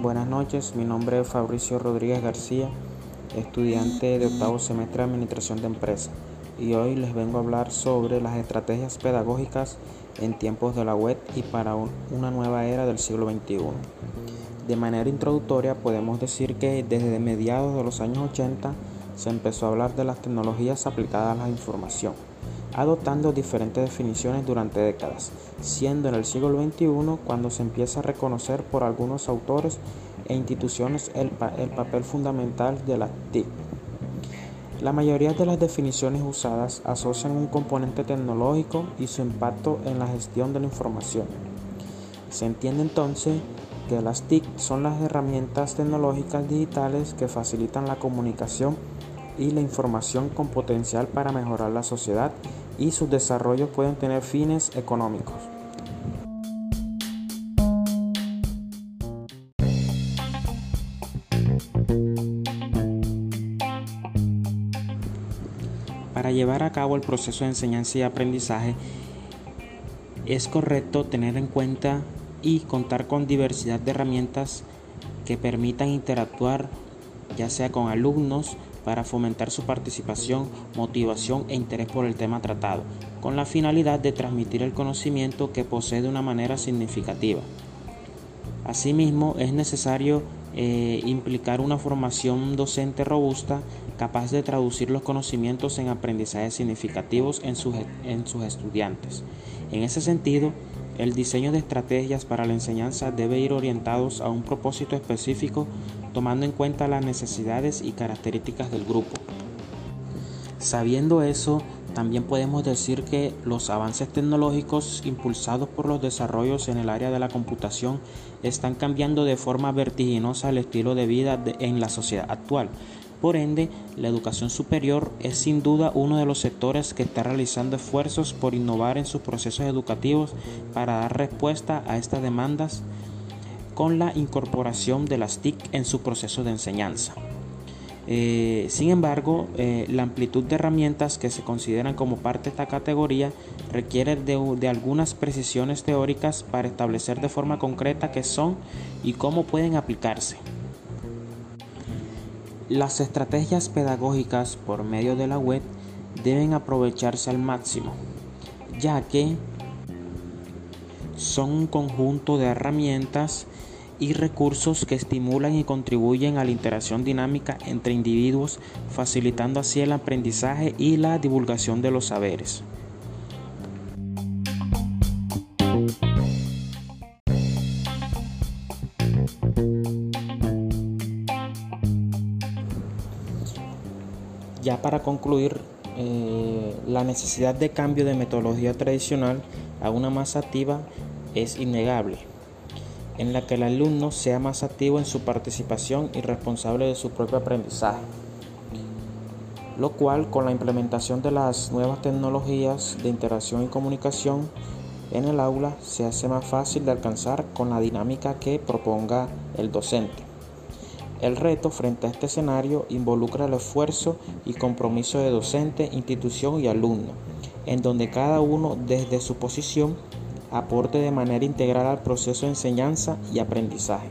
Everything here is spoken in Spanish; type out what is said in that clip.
Buenas noches, mi nombre es Fabricio Rodríguez García, estudiante de octavo semestre de Administración de Empresa, y hoy les vengo a hablar sobre las estrategias pedagógicas en tiempos de la web y para una nueva era del siglo XXI. De manera introductoria podemos decir que desde mediados de los años 80 se empezó a hablar de las tecnologías aplicadas a la información, adoptando diferentes definiciones durante décadas, siendo en el siglo XXI cuando se empieza a reconocer por algunos autores e instituciones el, el papel fundamental de las TIC. La mayoría de las definiciones usadas asocian un componente tecnológico y su impacto en la gestión de la información. Se entiende entonces que las TIC son las herramientas tecnológicas digitales que facilitan la comunicación y la información con potencial para mejorar la sociedad y sus desarrollos pueden tener fines económicos. Para llevar a cabo el proceso de enseñanza y aprendizaje es correcto tener en cuenta y contar con diversidad de herramientas que permitan interactuar ya sea con alumnos, para fomentar su participación, motivación e interés por el tema tratado, con la finalidad de transmitir el conocimiento que posee de una manera significativa. Asimismo, es necesario eh, implicar una formación docente robusta capaz de traducir los conocimientos en aprendizajes significativos en sus, en sus estudiantes. En ese sentido, el diseño de estrategias para la enseñanza debe ir orientados a un propósito específico tomando en cuenta las necesidades y características del grupo. Sabiendo eso, también podemos decir que los avances tecnológicos impulsados por los desarrollos en el área de la computación están cambiando de forma vertiginosa el estilo de vida en la sociedad actual, por ende, la educación superior es sin duda uno de los sectores que está realizando esfuerzos por innovar en sus procesos educativos para dar respuesta a estas demandas con la incorporación de las TIC en su proceso de enseñanza. Eh, sin embargo, eh, la amplitud de herramientas que se consideran como parte de esta categoría requiere de algunas precisiones teóricas para establecer de forma concreta qué son y cómo pueden aplicarse. Las estrategias pedagógicas por medio de la web deben aprovecharse al máximo, ya que son un conjunto de herramientas y recursos que estimulan y contribuyen a la interacción dinámica entre individuos, facilitando así el aprendizaje y la divulgación de los saberes. Ya para concluir, eh, la necesidad de cambio de metodología tradicional a una más activa es innegable, en la que el alumno sea más activo en su participación y responsable de su propio aprendizaje, lo cual con la implementación de las nuevas tecnologías de interacción y comunicación en el aula se hace más fácil de alcanzar con la dinámica que proponga el docente. El reto frente a este escenario involucra el esfuerzo y compromiso de docente, institución y alumno, en donde cada uno desde su posición aporte de manera integral al proceso de enseñanza y aprendizaje.